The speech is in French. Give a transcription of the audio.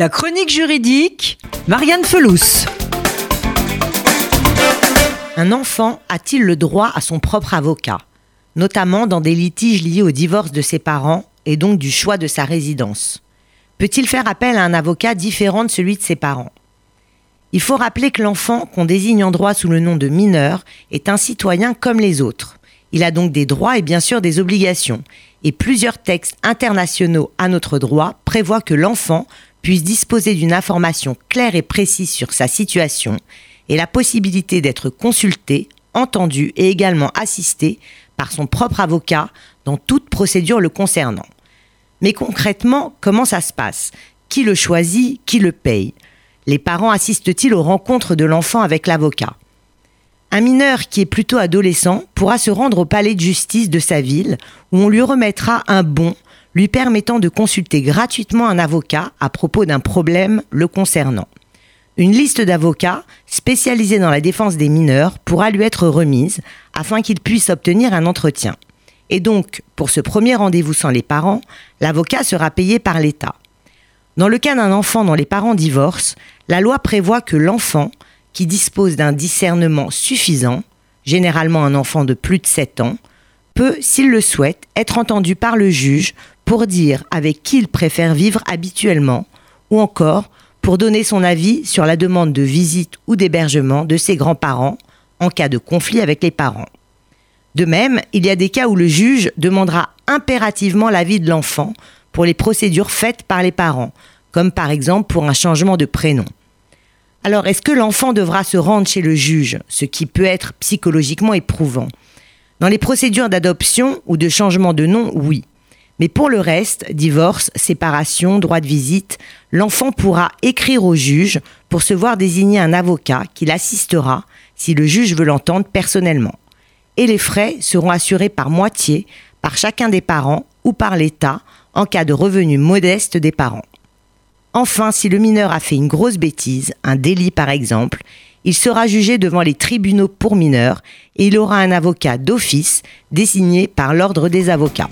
La chronique juridique, Marianne Felous. Un enfant a-t-il le droit à son propre avocat, notamment dans des litiges liés au divorce de ses parents et donc du choix de sa résidence? Peut-il faire appel à un avocat différent de celui de ses parents? Il faut rappeler que l'enfant qu'on désigne en droit sous le nom de mineur est un citoyen comme les autres. Il a donc des droits et bien sûr des obligations. Et plusieurs textes internationaux à notre droit prévoient que l'enfant puisse disposer d'une information claire et précise sur sa situation et la possibilité d'être consulté, entendu et également assisté par son propre avocat dans toute procédure le concernant. Mais concrètement, comment ça se passe? Qui le choisit? Qui le paye? Les parents assistent-ils aux rencontres de l'enfant avec l'avocat? Un mineur qui est plutôt adolescent pourra se rendre au palais de justice de sa ville où on lui remettra un bon lui permettant de consulter gratuitement un avocat à propos d'un problème le concernant. Une liste d'avocats spécialisés dans la défense des mineurs pourra lui être remise afin qu'il puisse obtenir un entretien. Et donc, pour ce premier rendez-vous sans les parents, l'avocat sera payé par l'État. Dans le cas d'un enfant dont les parents divorcent, la loi prévoit que l'enfant, qui dispose d'un discernement suffisant, généralement un enfant de plus de 7 ans, peut, s'il le souhaite, être entendu par le juge pour dire avec qui il préfère vivre habituellement, ou encore pour donner son avis sur la demande de visite ou d'hébergement de ses grands-parents en cas de conflit avec les parents. De même, il y a des cas où le juge demandera impérativement l'avis de l'enfant pour les procédures faites par les parents, comme par exemple pour un changement de prénom. Alors, est-ce que l'enfant devra se rendre chez le juge, ce qui peut être psychologiquement éprouvant? Dans les procédures d'adoption ou de changement de nom, oui. Mais pour le reste, divorce, séparation, droit de visite, l'enfant pourra écrire au juge pour se voir désigner un avocat qui l'assistera si le juge veut l'entendre personnellement. Et les frais seront assurés par moitié par chacun des parents ou par l'État en cas de revenus modestes des parents. Enfin, si le mineur a fait une grosse bêtise, un délit par exemple, il sera jugé devant les tribunaux pour mineurs et il aura un avocat d'office désigné par l'ordre des avocats.